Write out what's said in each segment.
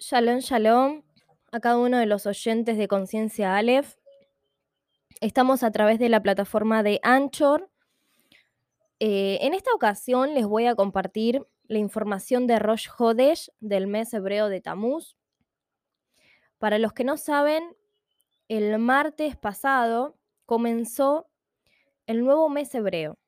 Shalom, shalom a cada uno de los oyentes de Conciencia Aleph. Estamos a través de la plataforma de Anchor. Eh, en esta ocasión les voy a compartir la información de Rosh Hodesh del mes hebreo de Tamuz. Para los que no saben, el martes pasado comenzó el nuevo mes hebreo.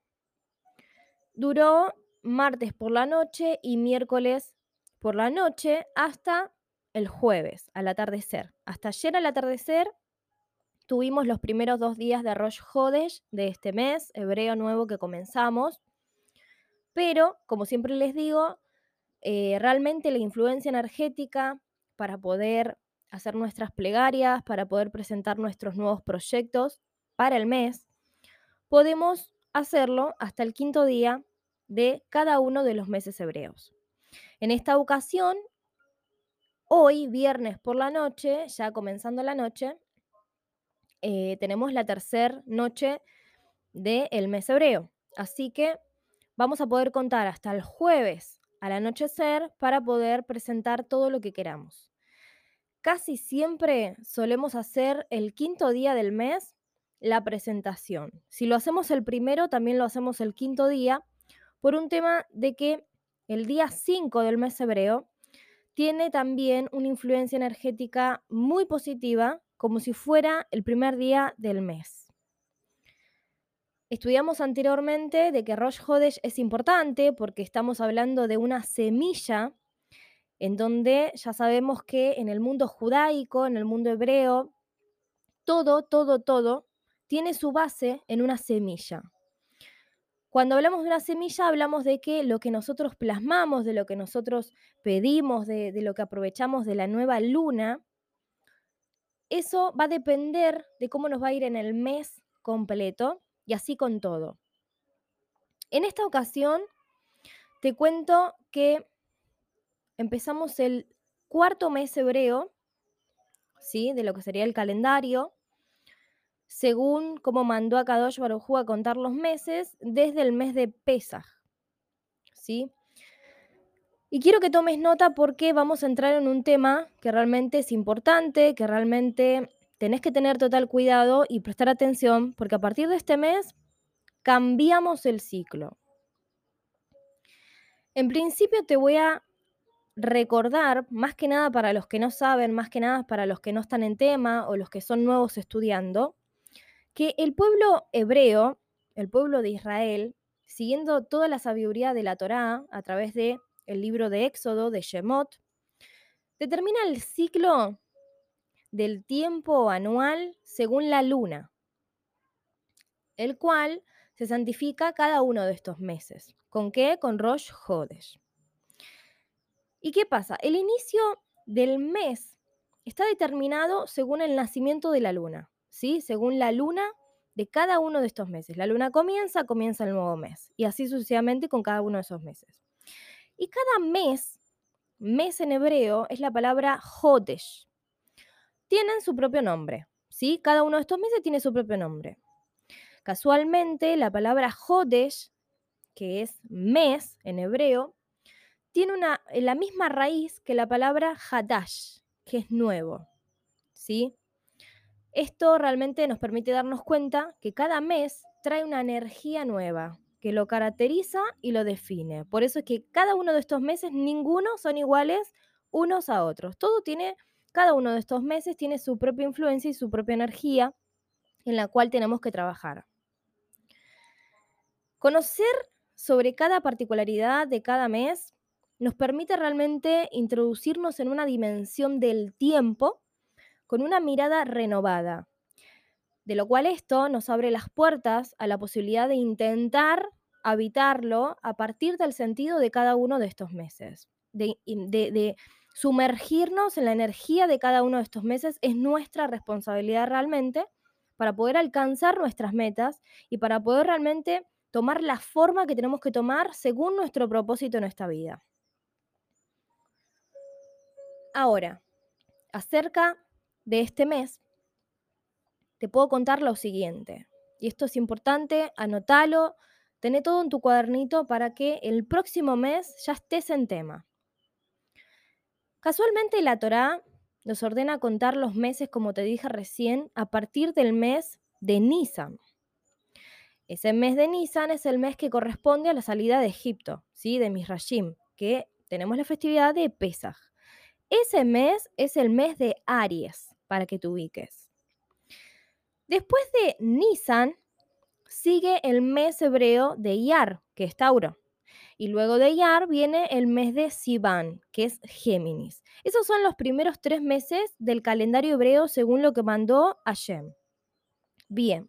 Duró martes por la noche y miércoles por la noche hasta el jueves al atardecer. Hasta ayer al atardecer tuvimos los primeros dos días de Rosh Hodesh de este mes, hebreo nuevo que comenzamos. Pero, como siempre les digo, eh, realmente la influencia energética para poder hacer nuestras plegarias, para poder presentar nuestros nuevos proyectos para el mes, podemos hacerlo hasta el quinto día de cada uno de los meses hebreos. En esta ocasión Hoy, viernes por la noche, ya comenzando la noche, eh, tenemos la tercera noche del mes hebreo. Así que vamos a poder contar hasta el jueves al anochecer para poder presentar todo lo que queramos. Casi siempre solemos hacer el quinto día del mes la presentación. Si lo hacemos el primero, también lo hacemos el quinto día, por un tema de que el día 5 del mes hebreo tiene también una influencia energética muy positiva, como si fuera el primer día del mes. Estudiamos anteriormente de que Rosh Hodesh es importante porque estamos hablando de una semilla en donde ya sabemos que en el mundo judaico, en el mundo hebreo, todo, todo, todo tiene su base en una semilla. Cuando hablamos de una semilla, hablamos de que lo que nosotros plasmamos, de lo que nosotros pedimos, de, lo que aprovechamos de la nueva luna, eso va a depender de cómo nos va a ir en el mes completo y así con todo. En esta ocasión, te cuento que empezamos el cuarto mes hebreo, ¿sí? De lo que sería el calendario, según cómo mandó a Kadosh Barujú a contar los meses desde el mes de Pesaj. ¿Sí? Y quiero que tomes nota porque vamos a entrar en un tema que realmente es importante, que realmente tenés que tener total cuidado y prestar atención, porque a partir de este mes cambiamos el ciclo. En principio te voy a recordar, más que nada para los que no saben, más que nada para los que no están en tema o los que son nuevos estudiando, que el pueblo hebreo, el pueblo de Israel, siguiendo toda la sabiduría de la Torá a través de el libro de Éxodo, de Shemot, determina el ciclo del tiempo anual según la luna, el cual se santifica cada uno de estos meses. ¿Con qué? Con Rosh Hodesh. ¿Y qué pasa? El inicio del mes está determinado según el nacimiento de la luna. ¿Sí? Según la luna de cada uno de estos meses. La luna comienza, comienza el nuevo mes. Y así sucesivamente con cada uno de esos meses. Y cada mes, mes en hebreo, es la palabra Hodesh. Tienen su propio nombre. ¿sí? Cada uno de estos meses tiene su propio nombre. Casualmente, la palabra Hodesh, que es mes en hebreo, tiene una, la misma raíz que la palabra Hadash, que es nuevo. ¿sí? Esto realmente nos permite darnos cuenta que cada mes trae una energía nueva que lo caracteriza y lo define. Por eso es que cada uno de estos meses, ninguno son iguales unos a otros. Todo tiene, cada uno de estos meses tiene su propia influencia y su propia energía en la cual tenemos que trabajar. Conocer sobre cada particularidad de cada mes nos permite realmente introducirnos en una dimensión del tiempo con una mirada renovada. De lo cual esto nos abre las puertas a la posibilidad de intentar habitarlo a partir del sentido de cada uno de estos meses. De, sumergirnos en la energía de cada uno de estos meses es nuestra responsabilidad realmente para poder alcanzar nuestras metas y para poder realmente tomar la forma que tenemos que tomar según nuestro propósito en esta vida. Ahora, acerca de este mes, te puedo contar lo siguiente. Y esto es importante, anótalo, tené todo en tu cuadernito para que el próximo mes ya estés en tema. Casualmente la Torá nos ordena contar los meses, como te dije recién, a partir del mes de Nisan. Ese mes de Nisan es el mes que corresponde a la salida de Egipto, ¿sí? de Misrashim, que tenemos la festividad de Pesach. Ese mes es el mes de Aries, para que te ubiques. Después de Nisan, sigue el mes hebreo de Iyar, que es Tauro. Y luego de Iyar viene el mes de Sivan, que es Géminis. Esos son los primeros tres meses del calendario hebreo según lo que mandó Hashem. Bien,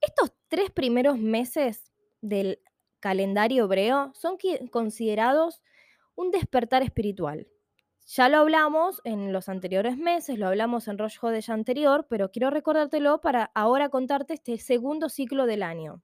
estos tres primeros meses del calendario hebreo son considerados un despertar espiritual. Ya lo hablamos en los anteriores meses, lo hablamos en Rosh Hodesh anterior, pero quiero recordártelo para ahora contarte este segundo ciclo del año.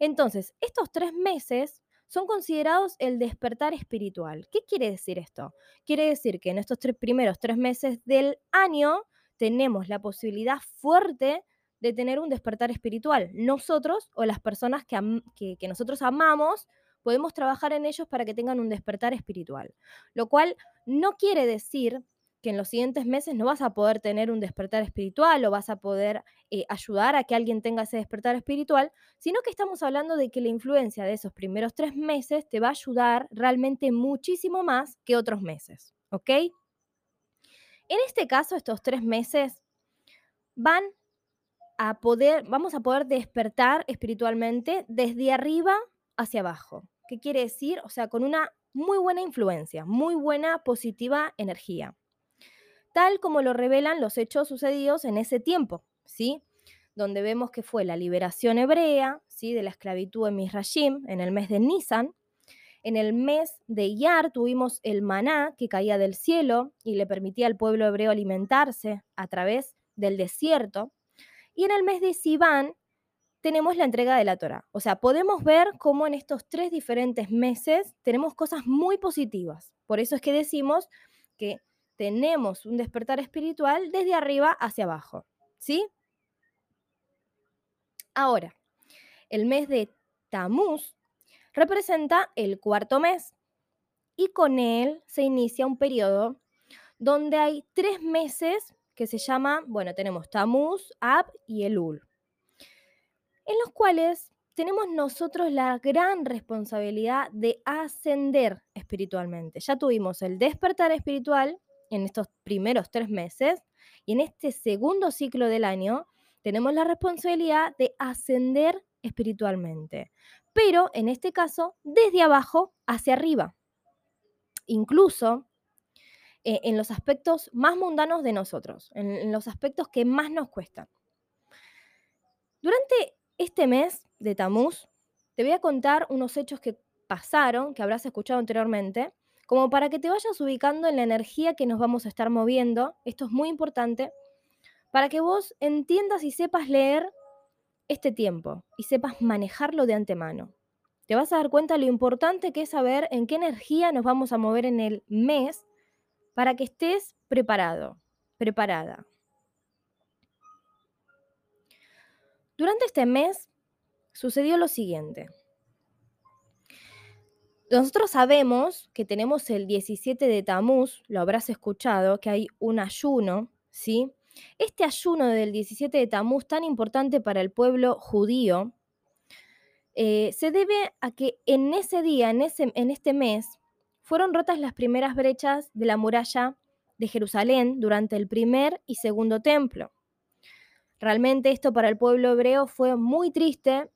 Entonces, estos tres meses son considerados el despertar espiritual. ¿Qué quiere decir esto? Quiere decir que en estos tres primeros tres meses del año tenemos la posibilidad fuerte de tener un despertar espiritual. Nosotros o las personas que, que, nosotros amamos podemos trabajar en ellos para que tengan un despertar espiritual. Lo cual no quiere decir que en los siguientes meses no vas a poder tener un despertar espiritual o vas a poder eh, ayudar a que alguien tenga ese despertar espiritual, sino que estamos hablando de que la influencia de esos primeros tres meses te va a ayudar realmente muchísimo más que otros meses, ¿ok? En este caso, estos tres meses van a poder, vamos a poder despertar espiritualmente desde arriba hacia abajo. ¿Qué quiere decir? O sea, con una muy buena influencia, muy buena positiva energía. Tal como lo revelan los hechos sucedidos en ese tiempo, ¿sí? Donde vemos que fue la liberación hebrea, ¿sí? De la esclavitud en Misrashim en el mes de Nisan. En el mes de Iyar tuvimos el maná que caía del cielo y le permitía al pueblo hebreo alimentarse a través del desierto. Y en el mes de Sivan tenemos la entrega de la Torah. O sea, podemos ver cómo en estos tres diferentes meses tenemos cosas muy positivas. Por eso es que decimos que tenemos un despertar espiritual desde arriba hacia abajo. ¿Sí? Ahora, el mes de Tamuz representa el cuarto mes y con él se inicia un periodo donde hay tres meses que se llama, bueno, tenemos Tamuz, Ab y Elul, en los cuales tenemos nosotros la gran responsabilidad de ascender espiritualmente. Ya tuvimos el despertar espiritual en estos primeros tres meses y en este segundo ciclo del año tenemos la responsabilidad de ascender espiritualmente, pero en este caso desde abajo hacia arriba. Incluso eh, en los aspectos más mundanos de nosotros, en, los aspectos que más nos cuestan. Durante este mes de Tamuz, te voy a contar unos hechos que pasaron, que habrás escuchado anteriormente, como para que te vayas ubicando en la energía que nos vamos a estar moviendo. Esto es muy importante, para que vos entiendas y sepas leer este tiempo y sepas manejarlo de antemano. Te vas a dar cuenta lo importante que es saber en qué energía nos vamos a mover en el mes para que estés preparado, preparada. Durante este mes sucedió lo siguiente. Nosotros sabemos que tenemos el 17 de Tamuz, lo habrás escuchado, que hay un ayuno, ¿sí? Este ayuno del 17 de Tamuz, tan importante para el pueblo judío, eh, se debe a que en ese día, en, ese, en este mes, fueron rotas las primeras brechas de la muralla de Jerusalén durante el primer y segundo templo. Realmente esto para el pueblo hebreo fue muy triste,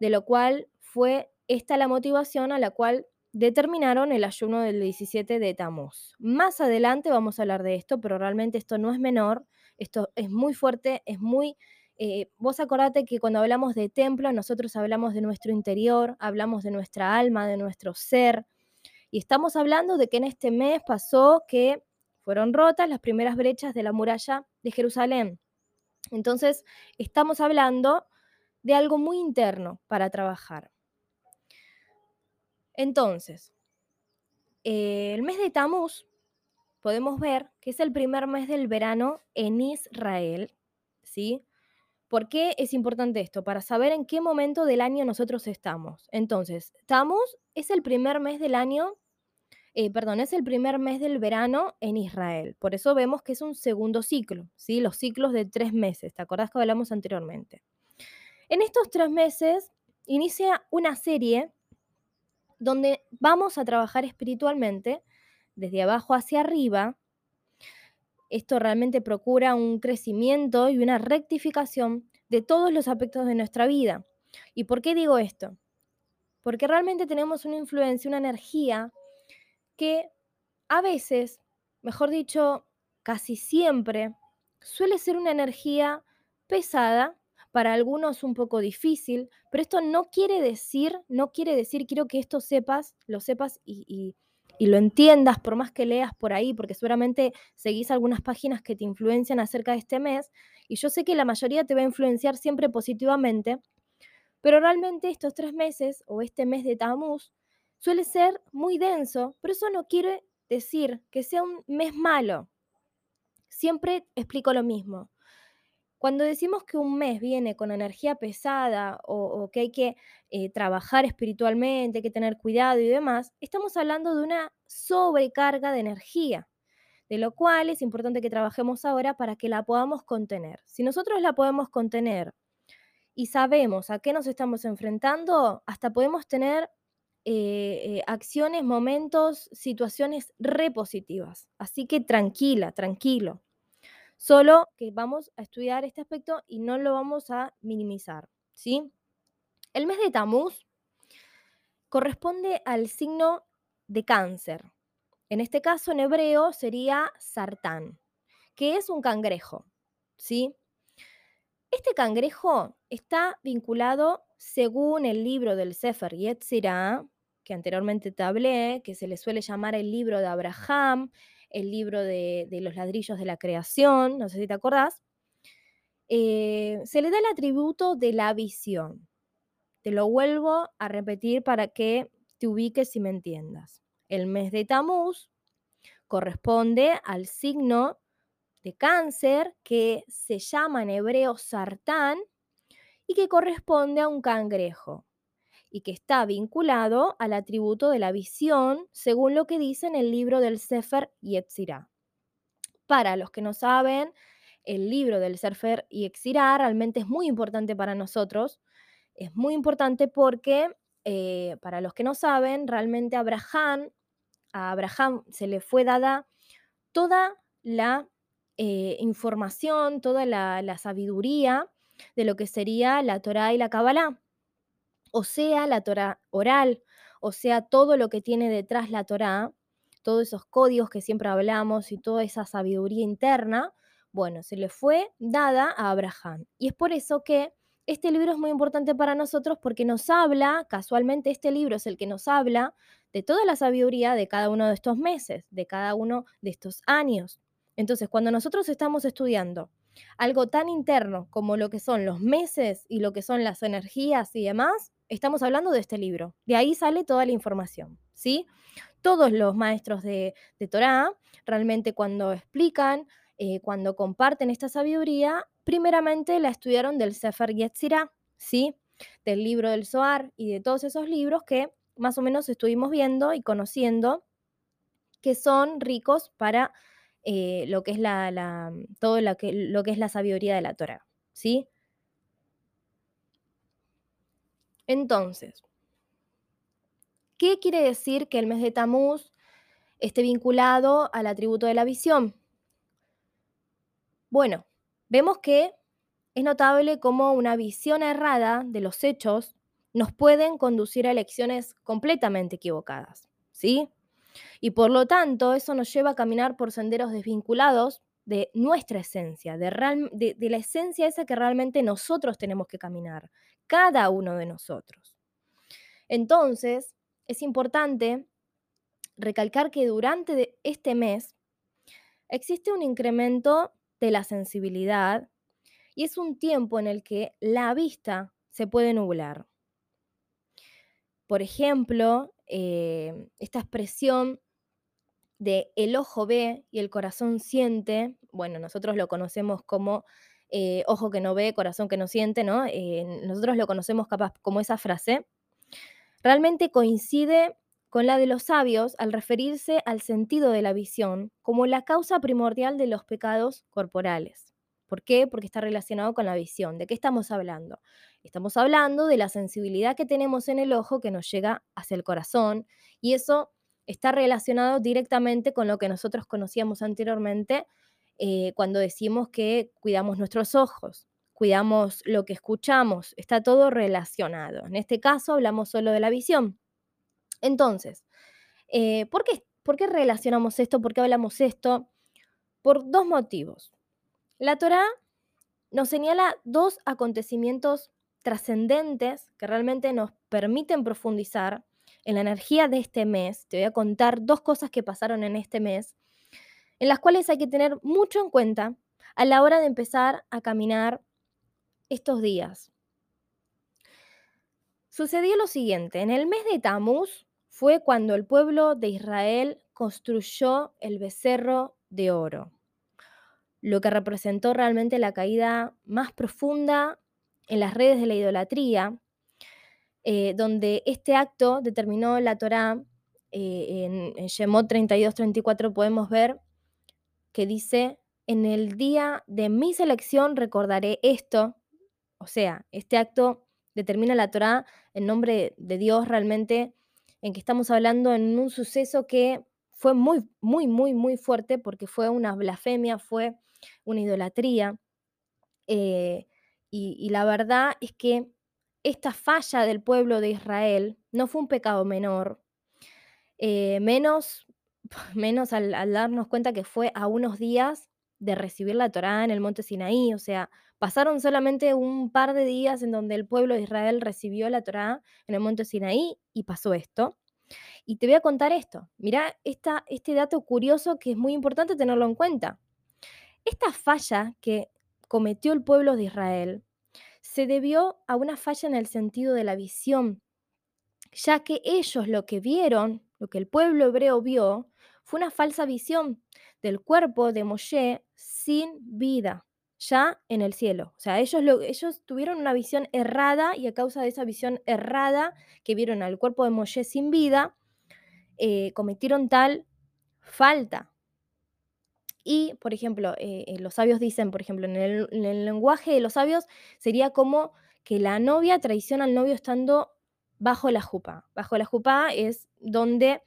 de lo cual fue esta la motivación a la cual determinaron el ayuno del 17 de Tamuz. Más adelante vamos a hablar de esto, pero realmente esto no es menor, esto es muy fuerte, es muy... Eh, vos acordate que cuando hablamos de templo, nosotros hablamos de nuestro interior, hablamos de nuestra alma, de nuestro ser, y estamos hablando de que en este mes pasó que fueron rotas las primeras brechas de la muralla de Jerusalén. Entonces, estamos hablando de algo muy interno para trabajar. Entonces, eh, el mes de Tamuz podemos ver que es el primer mes del verano en Israel, ¿sí? ¿Por qué es importante esto? Para saber en qué momento del año nosotros estamos. Entonces, Tamuz es el primer mes del año eh, perdón, es el primer mes del verano en Israel. Por eso vemos que es un segundo ciclo, ¿sí? Los ciclos de tres meses, ¿te acordás que hablamos anteriormente? En estos tres meses inicia una serie donde vamos a trabajar espiritualmente desde abajo hacia arriba. Esto realmente procura un crecimiento y una rectificación de todos los aspectos de nuestra vida. ¿Y por qué digo esto? Porque realmente tenemos una influencia, una energía que a veces, mejor dicho, casi siempre, suele ser una energía pesada, para algunos un poco difícil, pero esto no quiere decir, no quiere decir, quiero que esto sepas, lo sepas y, lo entiendas, por más que leas por ahí, porque seguramente seguís algunas páginas que te influencian acerca de este mes, y yo sé que la mayoría te va a influenciar siempre positivamente, pero realmente estos tres meses o este mes de Tamuz suele ser muy denso, pero eso no quiere decir que sea un mes malo. Siempre explico lo mismo. Cuando decimos que un mes viene con energía pesada o, que hay que eh, trabajar espiritualmente, que tener cuidado y demás, estamos hablando de una sobrecarga de energía, de lo cual es importante que trabajemos ahora para que la podamos contener. Si nosotros la podemos contener y sabemos a qué nos estamos enfrentando, hasta podemos tener eh, eh, acciones, momentos, situaciones repositivas. Así que tranquila, tranquilo. Solo que vamos a estudiar este aspecto y no lo vamos a minimizar, ¿sí? El mes de Tamuz corresponde al signo de cáncer. En este caso, en hebreo, sería sartán, que es un cangrejo, ¿sí? Este cangrejo está vinculado, según el libro del Sefer Yetzirah, que anteriormente te hablé, que se le suele llamar el libro de Abraham, el libro de, los ladrillos de la creación, no sé si te acordás, eh, se le da el atributo de la visión. Te lo vuelvo a repetir para que te ubiques y me entiendas. El mes de Tamuz corresponde al signo de cáncer que se llama en hebreo sartán y que corresponde a un cangrejo y que está vinculado al atributo de la visión, según lo que dice en el libro del Sefer Yetzirah. Para los que no saben, el libro del Sefer Yetzirah realmente es muy importante para nosotros. Es muy importante porque, eh, para los que no saben, realmente Abraham, a Abraham se le fue dada toda la eh, información, toda la, la sabiduría de lo que sería la Torá y la Kabbalah o sea la Torah oral, o sea todo lo que tiene detrás la Torah, todos esos códigos que siempre hablamos y toda esa sabiduría interna, bueno, se le fue dada a Abraham. Y es por eso que este libro es muy importante para nosotros porque nos habla, casualmente este libro es el que nos habla de toda la sabiduría de cada uno de estos meses, de cada uno de estos años. Entonces, cuando nosotros estamos estudiando algo tan interno como lo que son los meses y lo que son las energías y demás, estamos hablando de este libro. De ahí sale toda la información, ¿sí? Todos los maestros de, de Torah, realmente cuando explican, eh, cuando comparten esta sabiduría, primeramente la estudiaron del Sefer Yetzirah, ¿sí? Del libro del Zohar y de todos esos libros que más o menos estuvimos viendo y conociendo que son ricos para eh, lo que es la, todo lo que, lo que es la sabiduría de la Torah, ¿sí? Entonces, ¿qué quiere decir que el mes de Tamuz esté vinculado al atributo de la visión? Bueno, vemos que es notable cómo una visión errada de los hechos nos pueden conducir a elecciones completamente equivocadas, ¿sí? Y por lo tanto, eso nos lleva a caminar por senderos desvinculados de nuestra esencia, de, la esencia esa que realmente nosotros tenemos que caminar, cada uno de nosotros. Entonces, es importante recalcar que durante este mes existe un incremento de la sensibilidad y es un tiempo en el que la vista se puede nublar. Por ejemplo, eh, esta expresión de el ojo ve y el corazón siente, bueno, nosotros lo conocemos como eh, ojo que no ve, corazón que no siente, ¿no? Eh, nosotros lo conocemos capaz como esa frase, realmente coincide con la de los sabios al referirse al sentido de la visión como la causa primordial de los pecados corporales. ¿Por qué? Porque está relacionado con la visión. ¿De qué estamos hablando? Estamos hablando de la sensibilidad que tenemos en el ojo que nos llega hacia el corazón y eso está relacionado directamente con lo que nosotros conocíamos anteriormente eh, cuando decimos que cuidamos nuestros ojos, cuidamos lo que escuchamos, está todo relacionado. En este caso hablamos solo de la visión. Entonces, eh, ¿por, qué, ¿por qué relacionamos esto? ¿Por qué hablamos esto? Por dos motivos. La Torá nos señala dos acontecimientos trascendentes que realmente nos permiten profundizar en la energía de este mes. Te voy a contar dos cosas que pasaron en este mes, en las cuales hay que tener mucho en cuenta a la hora de empezar a caminar estos días. Sucedió lo siguiente, en el mes de Tamuz fue cuando el pueblo de Israel construyó el becerro de oro, lo que representó realmente la caída más profunda en las redes de la idolatría, eh, donde este acto determinó la Torá, eh, en, en Shemot 32-34 podemos ver que dice, en el día de mi selección recordaré esto, o sea, este acto determina la Torá en nombre de Dios realmente en que estamos hablando en un suceso que fue muy, muy, muy, muy fuerte porque fue una blasfemia, fue una idolatría. Eh, y, la verdad es que esta falla del pueblo de Israel no fue un pecado menor, eh, menos, menos al, darnos cuenta que fue a unos días de recibir la Torá en el monte Sinaí, o sea, pasaron solamente un par de días en donde el pueblo de Israel recibió la Torá en el monte Sinaí y pasó esto. Y te voy a contar esto. Mirá esta, este dato curioso que es muy importante tenerlo en cuenta. Esta falla que cometió el pueblo de Israel se debió a una falla en el sentido de la visión, ya que ellos lo que vieron, lo que el pueblo hebreo vio, fue una falsa visión del cuerpo de Moshe sin vida, ya en el cielo. O sea, ellos, lo, ellos tuvieron una visión errada y a causa de esa visión errada que vieron al cuerpo de Moshe sin vida, eh, cometieron tal falta. Y, por ejemplo, eh, eh, los sabios dicen, por ejemplo, en el, en el, lenguaje de los sabios sería como que la novia traiciona al novio estando bajo la jupa. Bajo la jupa es donde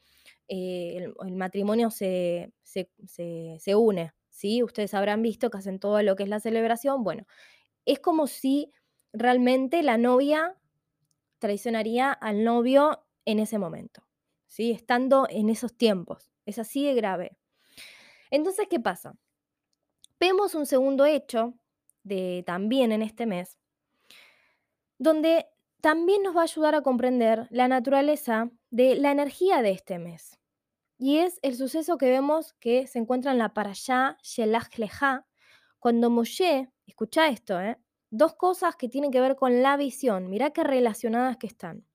el, el, matrimonio se, se, se, se une, ¿sí? Ustedes habrán visto que hacen todo lo que es la celebración. Bueno, es como si realmente la novia traicionaría al novio en ese momento, ¿sí? Estando en esos tiempos. Es así de grave. Entonces, ¿qué pasa? Vemos un segundo hecho de también en este mes, donde también nos va a ayudar a comprender la naturaleza de la energía de este mes. Y es el suceso que vemos que se encuentra en la Parashá Shelach Leja, cuando Moshe, escucha esto, ¿eh? dos cosas que tienen que ver con la visión, mirá qué relacionadas que están.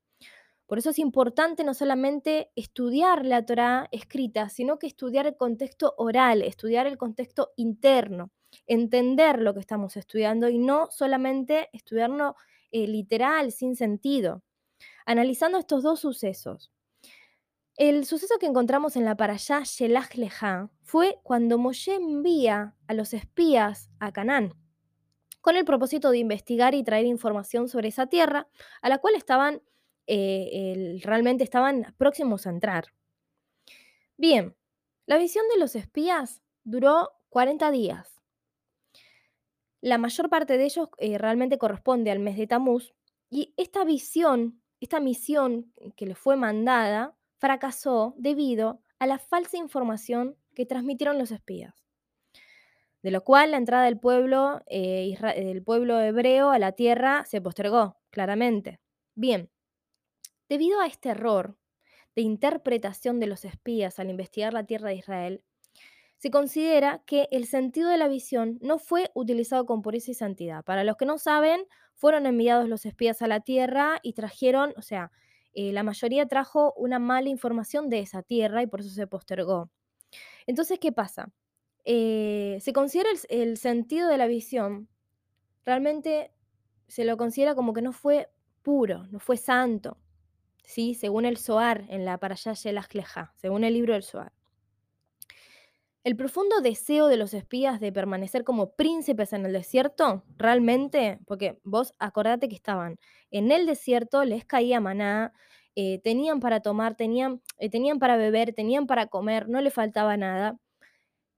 Por eso es importante no solamente estudiar la Torah escrita, sino que estudiar el contexto oral, estudiar el contexto interno, entender lo que estamos estudiando y no solamente estudiarlo eh, literal, sin sentido. Analizando estos dos sucesos, el suceso que encontramos en la Parashá Shelach Leja fue cuando Moshe envía a los espías a Canaán con el propósito de investigar y traer información sobre esa tierra a la cual estaban eh, realmente estaban próximos a entrar. Bien, la visión de los espías duró 40 días. La mayor parte de ellos eh, realmente corresponde al mes de Tamuz y esta visión, esta misión que les fue mandada, fracasó debido a la falsa información que transmitieron los espías. De lo cual la entrada del pueblo, eh, del pueblo hebreo a la tierra se postergó, claramente. Bien, debido a este error de interpretación de los espías al investigar la tierra de Israel, se considera que el sentido de la visión no fue utilizado con pureza y santidad. Para los que no saben, fueron enviados los espías a la tierra y trajeron, o sea, eh, la mayoría trajo una mala información de esa tierra y por eso se postergó. Entonces, ¿qué pasa? Eh, se considera el, sentido de la visión, realmente se lo considera como que no fue puro, no fue santo, ¿sí? según el Zohar, en la Parashá Shelach Leja, según el libro del Zohar. El profundo deseo de los espías de permanecer como príncipes en el desierto, realmente, porque vos acordate que estaban en el desierto, les caía maná, eh, tenían para tomar, tenían, eh, tenían para beber, tenían para comer, no les faltaba nada.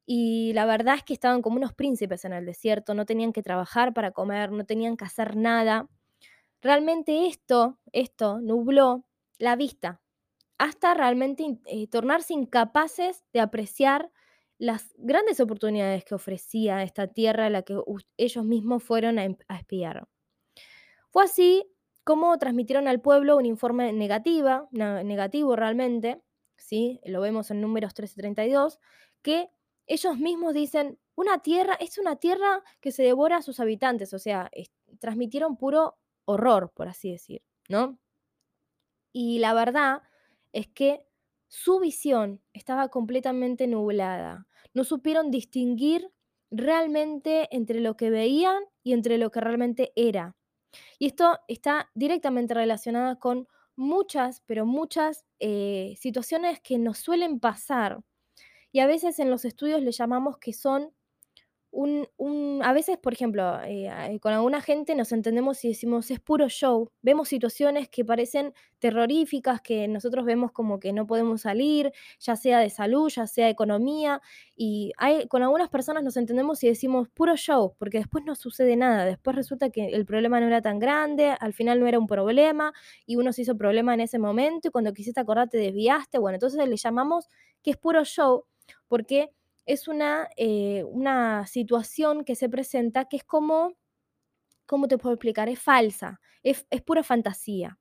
Y la verdad es que estaban como unos príncipes en el desierto, no tenían que trabajar para comer, no tenían que hacer nada. Realmente esto, esto nubló la vista, hasta realmente eh, tornarse incapaces de apreciar las grandes oportunidades que ofrecía esta tierra a la que ellos mismos fueron a, em, a espiar. Fue así como transmitieron al pueblo un informe negativa, negativo realmente, ¿sí? lo vemos en números 1332, que ellos mismos dicen, una tierra, es una tierra que se devora a sus habitantes, o sea, transmitieron puro horror, por así decir, ¿no? Y la verdad es que su visión estaba completamente nublada. No supieron distinguir realmente entre lo que veían y entre lo que realmente era. Y esto está directamente relacionado con muchas, pero muchas eh, situaciones que nos suelen pasar. Y a veces en los estudios le llamamos que son un, un- a veces, por ejemplo, eh, a- con alguna gente nos entendemos y decimos es puro show. Vemos situaciones que parecen terroríficas, que nosotros vemos como que no podemos salir, ya sea de salud, ya sea de economía. Y hay, con algunas personas nos entendemos y decimos puro show, porque después no sucede nada. Después resulta que el problema no era tan grande, al final no era un problema y uno se hizo problema en ese momento y cuando quisiste acordar te desviaste. Bueno, entonces le llamamos que es puro show porque es una, eh, una situación que se presenta que es como, ¿cómo te puedo explicar? Es falsa, es, es pura fantasía.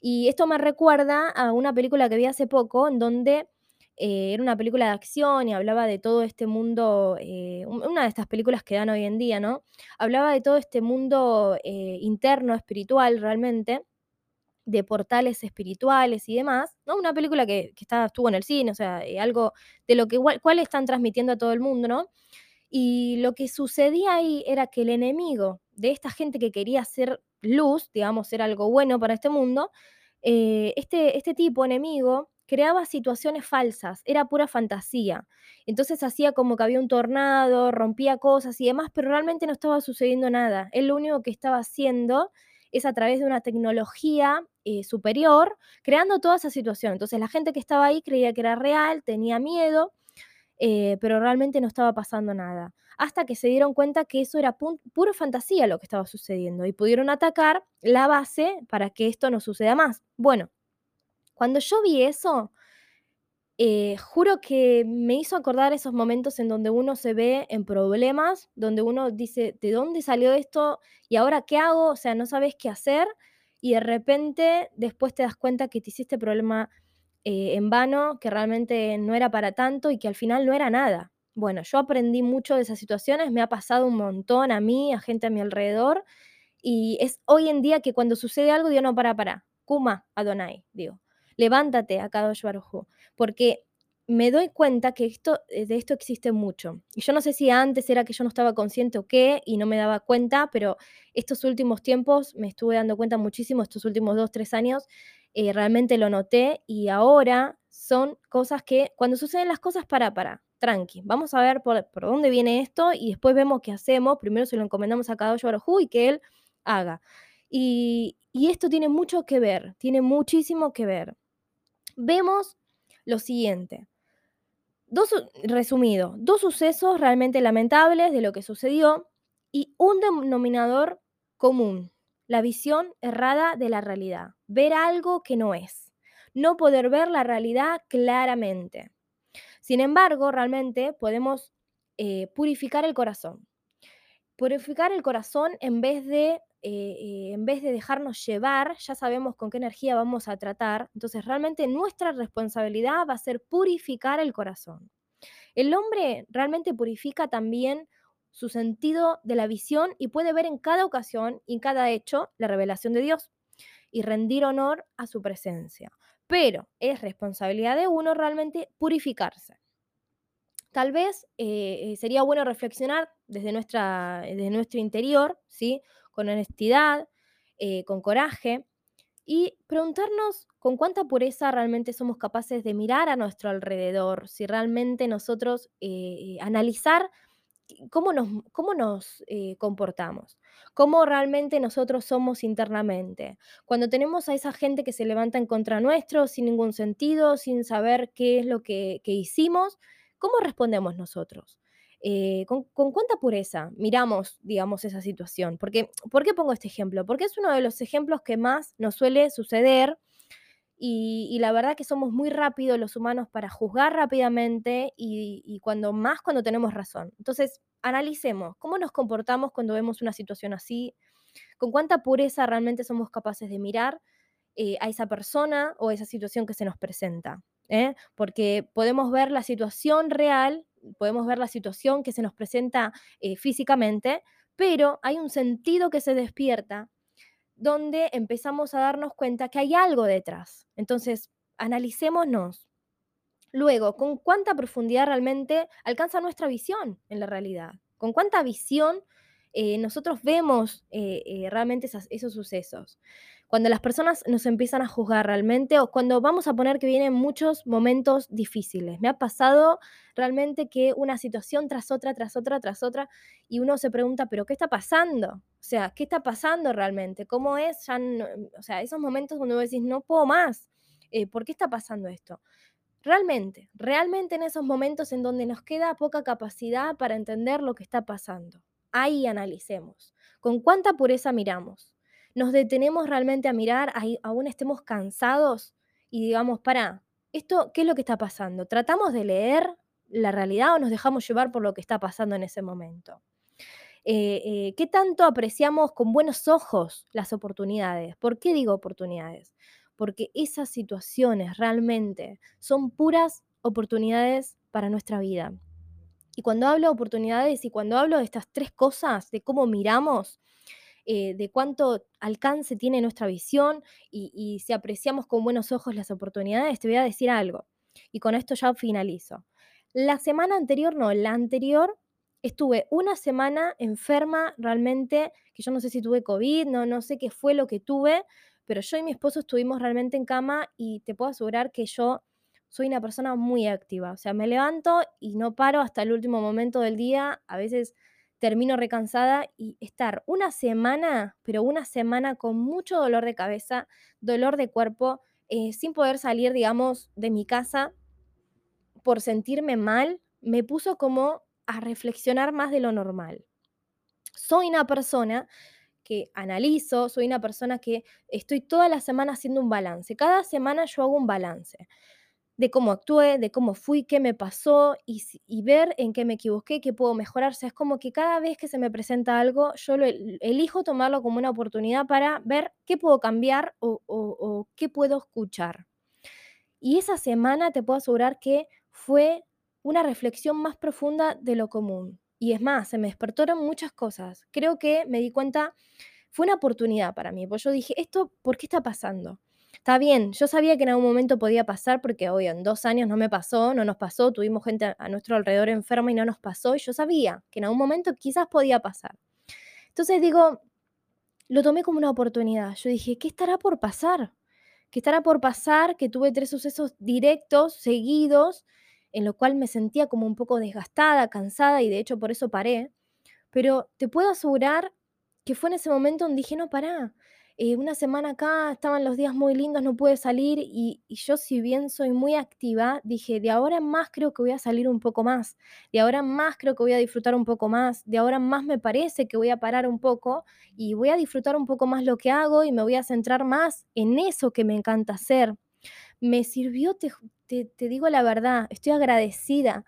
Y esto me recuerda a una película que vi hace poco, en donde eh, era una película de acción y hablaba de todo este mundo, eh, un- una de estas películas que dan hoy en día, ¿no? Hablaba de todo este mundo interno, espiritual realmente, de portales espirituales y demás, ¿no? Una película que, que está, estuvo en el cine, o sea, eh, algo de lo que cuál están transmitiendo a todo el mundo, ¿no? Y lo que sucedía ahí era que el enemigo de esta gente que quería hacer luz, digamos, ser algo bueno para este mundo, eh, este, este tipo enemigo creaba situaciones falsas, era pura fantasía. Entonces hacía como que había un tornado, rompía cosas y demás, pero realmente no estaba sucediendo nada. Él lo único que estaba haciendo es a través de una tecnología eh, superior, creando toda esa situación. Entonces la gente que estaba ahí creía que era real, tenía miedo, eh, pero realmente no estaba pasando nada. Hasta que se dieron cuenta que eso era pun- pura fantasía lo que estaba sucediendo y pudieron atacar la base para que esto no suceda más. Bueno, cuando yo vi eso, eh, juro que me hizo acordar esos momentos en donde uno se ve en problemas, donde uno dice, ¿de dónde salió esto? ¿Y ahora qué hago? O sea, no sabes qué hacer y de repente después te das cuenta que te hiciste problema eh, en vano, que realmente no era para tanto y que al final no era nada. Bueno, yo aprendí mucho de esas situaciones, me ha pasado un montón a mí, a gente a mi alrededor, y es hoy en día que cuando sucede algo digo, no, para, para, Kuma Adonai, digo, levántate a Kadosh Baruj porque me doy cuenta que esto, eh, de esto existe mucho. Y yo no sé si antes era que yo no estaba consciente o qué, y no me daba cuenta, pero estos últimos tiempos me estuve dando cuenta muchísimo, estos últimos dos, tres años, eh, realmente lo noté y ahora son cosas que cuando suceden las cosas, para, para, tranqui, vamos a ver por, por dónde viene esto y después vemos qué hacemos, primero se lo encomendamos a Kadosh Baruj y que él haga. Y, y esto tiene mucho que ver, tiene muchísimo que ver. Vemos lo siguiente. Dos, su- resumido, dos sucesos realmente lamentables de lo que sucedió y un denominador común, la visión errada de la realidad, ver algo que no es, no poder ver la realidad claramente. Sin embargo, realmente podemos eh, purificar el corazón. Purificar el corazón en vez de, eh, eh, en vez de dejarnos llevar, ya sabemos con qué energía vamos a tratar. Entonces, realmente nuestra responsabilidad va a ser purificar el corazón. El hombre realmente purifica también su sentido de la visión y puede ver en cada ocasión y en cada hecho la revelación de Dios y rendir honor a su presencia. Pero es responsabilidad de uno realmente purificarse. Tal vez eh, sería bueno reflexionar desde, nuestra, desde nuestro interior, ¿sí? Con honestidad, eh, con coraje, y preguntarnos con cuánta pureza realmente somos capaces de mirar a nuestro alrededor, si realmente nosotros eh, analizar cómo nos, cómo nos eh, comportamos, cómo realmente nosotros somos internamente. Cuando tenemos a esa gente que se levanta en contra nuestro sin ningún sentido, sin saber qué es lo que hicimos, ¿cómo respondemos nosotros? Eh, ¿con, cuánta pureza miramos, digamos, esa situación? Porque, ¿Por qué pongo este ejemplo? Porque es uno de los ejemplos que más nos suele suceder y, la verdad que somos muy rápidos los humanos para juzgar rápidamente y, cuando más cuando tenemos razón. Entonces, analicemos cómo nos comportamos cuando vemos una situación así, con cuánta pureza realmente somos capaces de mirar eh, a esa persona o esa situación que se nos presenta. ¿eh? Porque podemos ver la situación real, podemos ver la situación que se nos presenta eh, físicamente, pero hay un sentido que se despierta donde empezamos a darnos cuenta que hay algo detrás. Entonces, analicémonos. Luego, ¿con cuánta profundidad realmente alcanza nuestra visión en la realidad? ¿Con cuánta visión eh, nosotros vemos eh, realmente esos sucesos? Cuando las personas nos empiezan a juzgar realmente o cuando vamos a poner que vienen muchos momentos difíciles. Me ha pasado realmente que una situación tras otra, tras otra, tras otra, y uno se pregunta, pero ¿qué está pasando? O sea, ¿qué está pasando realmente? ¿Cómo es? Ya no, o sea, esos momentos cuando decís, no puedo más, eh, ¿por qué está pasando esto? Realmente, realmente en esos momentos en donde nos queda poca capacidad para entender lo que está pasando. Ahí analicemos. ¿Con cuánta pureza miramos? Nos detenemos realmente a mirar, aún estemos cansados y digamos, para, ¿esto qué es lo que está pasando? ¿Tratamos de leer la realidad o nos dejamos llevar por lo que está pasando en ese momento? Eh, eh, ¿Qué tanto apreciamos con buenos ojos las oportunidades? ¿Por qué digo oportunidades? Porque esas situaciones realmente son puras oportunidades para nuestra vida. Y cuando hablo de oportunidades y cuando hablo de estas tres cosas, de cómo miramos, eh, de cuánto alcance tiene nuestra visión y, si apreciamos con buenos ojos las oportunidades, te voy a decir algo. Y con esto ya finalizo. La semana anterior, no, la anterior estuve una semana enferma realmente, que yo no sé si tuve COVID, no, no sé qué fue lo que tuve, pero yo y mi esposo estuvimos realmente en cama y te puedo asegurar que yo soy una persona muy activa. O sea, me levanto y no paro hasta el último momento del día. A veces termino recansada y estar una semana, pero una semana con mucho dolor de cabeza, dolor de cuerpo, eh, sin poder salir, digamos, de mi casa por sentirme mal, me puso como a reflexionar más de lo normal. Soy una persona que analizo, soy una persona que estoy toda la semana haciendo un balance. Cada semana yo hago un balance de cómo actué, de cómo fui, qué me pasó y, ver en qué me equivoqué, qué puedo mejorar. O sea, es como que cada vez que se me presenta algo, yo lo elijo tomarlo como una oportunidad para ver qué puedo cambiar o, o, o qué puedo escuchar. Y esa semana te puedo asegurar que fue una reflexión más profunda de lo común. Y es más, se me despertaron muchas cosas. Creo que me di cuenta, fue una oportunidad para mí, porque yo dije, ¿esto por qué está pasando? Está bien, yo sabía que en algún momento podía pasar porque hoy en dos años no me pasó, no nos pasó, tuvimos gente a nuestro alrededor enferma y no nos pasó y yo sabía que en algún momento quizás podía pasar. Entonces digo, lo tomé como una oportunidad. Yo dije, ¿qué estará por pasar? ¿Qué estará por pasar? Que tuve tres sucesos directos, seguidos, en lo cual me sentía como un poco desgastada, cansada y de hecho por eso paré. Pero te puedo asegurar que fue en ese momento donde dije, no, pará, eh, una semana acá, estaban los días muy lindos, no pude salir y, yo si bien soy muy activa, dije, de ahora más creo que voy a salir un poco más, de ahora más creo que voy a disfrutar un poco más, de ahora más me parece que voy a parar un poco y voy a disfrutar un poco más lo que hago y me voy a centrar más en eso que me encanta hacer. Me sirvió, te digo la verdad, estoy agradecida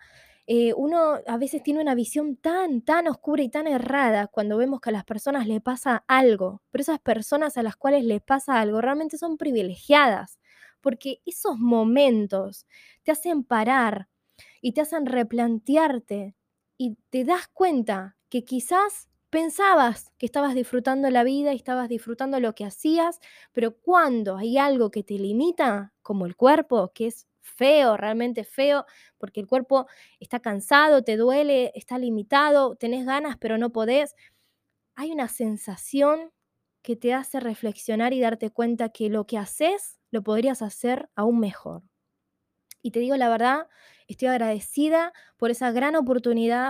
eh, uno a veces tiene una visión tan, tan oscura y tan errada cuando vemos que a las personas les pasa algo, pero esas personas a las cuales les pasa algo realmente son privilegiadas, porque esos momentos te hacen parar y te hacen replantearte y te das cuenta que quizás pensabas que estabas disfrutando la vida y estabas disfrutando lo que hacías, pero cuando hay algo que te limita, como el cuerpo, que es feo, realmente feo, porque el cuerpo está cansado, te duele, está limitado, tenés ganas pero no podés. Hay una sensación que te hace reflexionar y darte cuenta que lo que haces lo podrías hacer aún mejor. Y te digo la verdad, estoy agradecida por esa gran oportunidad